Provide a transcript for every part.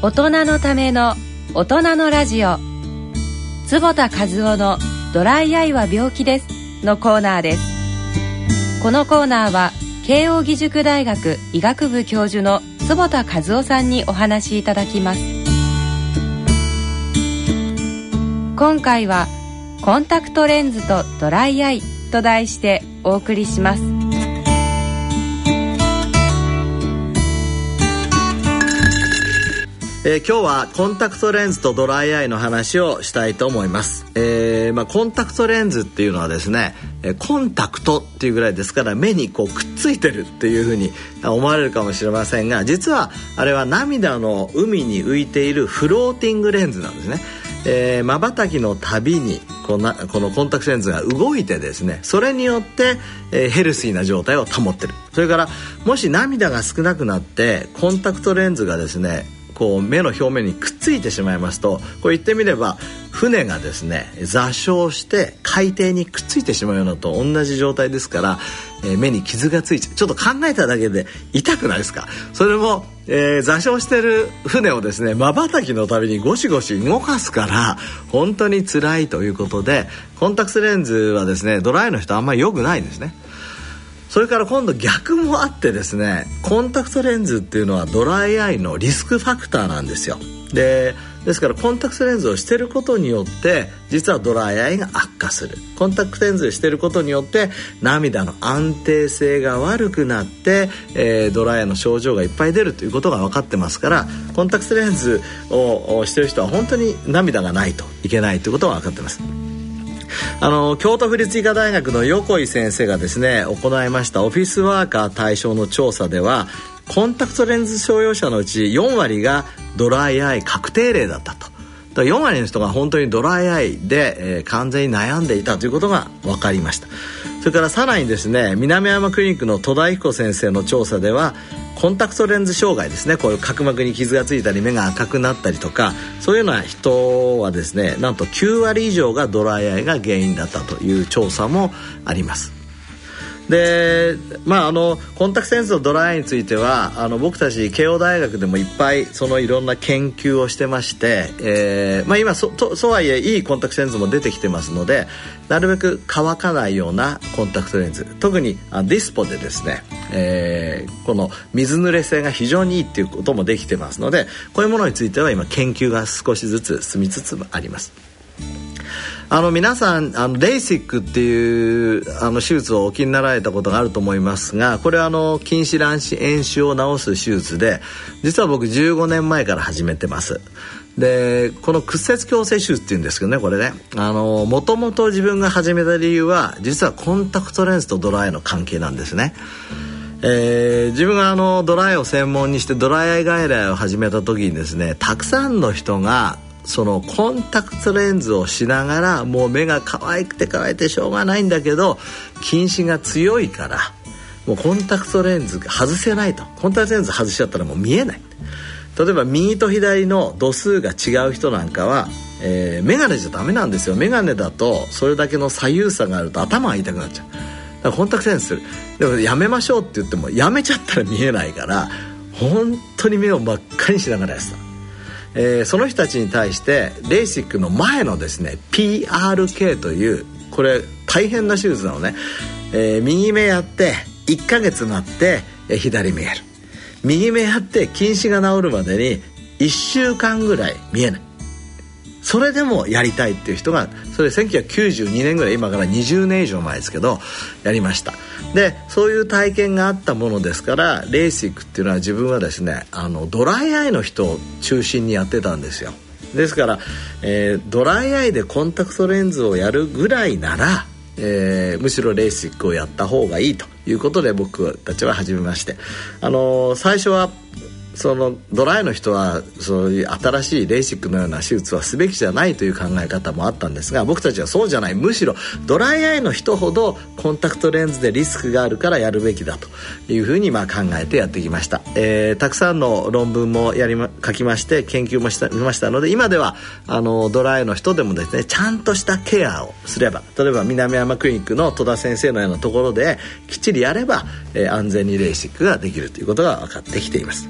大人のための大人のラジオ。坪田和夫のドライアイは病気ですのコーナーです。このコーナーは慶應義塾大学医学部教授の坪田和夫さんにお話しいただきます。今回はコンタクトレンズとドライアイと題してお送りします。えー、今日はコンタクトレンズとドライアイの話をしたいと思います、えーまあ、コンタクトレンズっていうのはですねコンタクトっていうぐらいですから目にこうくっついてるっていうふうに思われるかもしれませんが実はあれは涙の海に浮いている floating レンズなんですね。まばたきのたびにこのこのコンタクトレンズが動いてですねそれによって、えー、ヘルシーな状態を保ってる。それからもし涙が少なくなってコンタクトレンズがですねこう目の表面にくっついてしまいますとこう言ってみれば船がですね座礁して海底にくっついてしまうようなと同じ状態ですから、えー、目に傷がついちゃうちょっと考えただけで痛くないですか？それも、えー、座礁してる船をですねまばたきのたびにゴシゴシ動かすから本当に辛いということでコンタクトレンズはですねドライの人あんまり良くないんですね。それから今度逆もあってですねコンタクトレンズっていうのはドライアイのリスクファクターなんですよでですからコンタクトレンズをしてることによって実はドライアイが悪化するコンタクトレンズをしてることによって涙の安定性が悪くなって、えー、ドライアイの症状がいっぱい出るということが分かってますからコンタクトレンズをしてる人は本当に涙がないといけないということが分かってます。あの京都府立医科大学の横井先生がですね行いましたオフィスワーカー対象の調査ではコンタクトレンズ所有者のうち4割がドライアイ確定例だったと。だ4割の人が本当にドライアイで、えー、完全に悩んでいたということが分かりましたそれからさらにですね南山クリニックの戸田彦先生の調査ではコンタクトレンズ障害ですね。こういう角膜に傷がついたり目が赤くなったりとかそういうような人はですねなんと9割以上がドライアイが原因だったという調査もあります。でまああのコンタクトレンズのドライについてはあの僕たち慶応大学でもいっぱいそのいろんな研究をしてまして、えーまあ、今そとそうはいえいいコンタクトレンズも出てきてますのでなるべく乾かないようなコンタクトレンズ特にあディスポでですね、えー、この水濡れ性が非常にいいっていうこともできてますのでこういうものについては今研究が少しずつ進みつつあります。あの皆さんあのレーシックっていうあの手術をお気になられたことがあると思いますがこれはあの筋弛卵子炎症を治す手術で実は僕15年前から始めてます。でこの屈折矯正手術っていうんですけどねこれね。もともと自分が始めた理由は実はコンタクトレンズとドライの関係なんですね。えー、自分があのドライを専門にしてドライアイ外来を始めた時にですねたくさんの人がそのコンタクトレンズをしながらもう目が可愛くて可愛くてしょうがないんだけど近視が強いからもうコンタクトレンズ外せないと。コンタクトレンズ外しちゃったらもう見えない。例えば右と左の度数が違う人なんかは、えー、眼鏡じゃダメなんですよ。眼鏡だとそれだけの左右差があると頭が痛くなっちゃう。だからコンタクトレンズする。でもやめましょうって言ってもやめちゃったら見えないから本当に目を真っ赤にしながらやってた。えー、その人たちに対してレーシックの前のですね PRK というこれ大変な手術なのね、えー、右目やって1ヶ月なって、えー、左見える。右目やって近視が治るまでに1週間ぐらい見えない。それでもやりたいっていう人がそれ1992年ぐらい今から20年以上前ですけどやりました。でそういう体験があったものですからレーシックっていうのは自分はですねあのドライアイの人を中心にやってたんですよ。ですから、えー、ドライアイでコンタクトレンズをやるぐらいならえー、むしろレーシックをやった方がいいということで僕たちは始めまして、あのー、最初はそのドライの人はそういう新しいレーシックのような手術はすべきじゃないという考え方もあったんですが僕たちはそうじゃないむしろドライアイの人ほどコンタクトレンズでリスクがあるからやるべきだというふうにまあ考えてやってきました、えー、たくさんの論文もやり、ま、書きまして研究もしたましたので今ではあのドライの人でもですねちゃんとしたケアをすれば例えば南山クリニックの戸田先生のようなところできっちりやれば、えー、安全にレーシックができるということが分かってきています。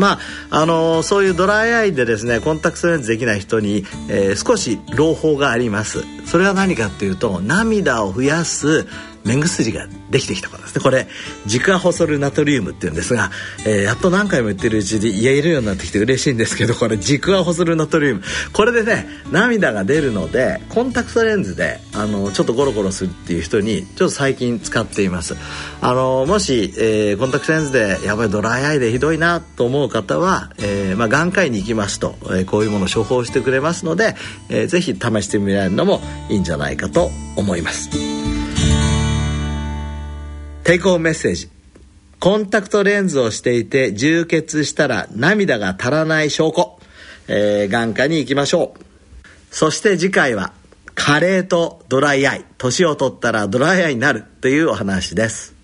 まああのそういうドライアイでですねコンタクトレンズできない人に、えー、少し朗報があります。それは何かっていうと涙を増やす目薬ができてきたからですね。これジクアホソルナトリウムっていうんですが、えー、やっと何回も言ってるうちで言えるようになってきて嬉しいんですけどこれジクアホソルナトリウム。これでね涙が出るのでコンタクトレンズであのちょっとゴロゴロするっていう人にちょっと最近使っています。あのもし、えー、コンタクトレンズでやばいドライアイでひどいなと思う方は、えーまあ、眼科医に行きますと、え、こういうものを処方してくれますので、えー、ぜひ試してみられるのもいいんじゃないかと思います。テイクオーメッセージ。コンタクトレンズをしていて充血したら涙が足らない証拠、えー、眼科に行きましょう。そして次回は加齢とドライアイ。年を取ったらドライアイになるというお話です。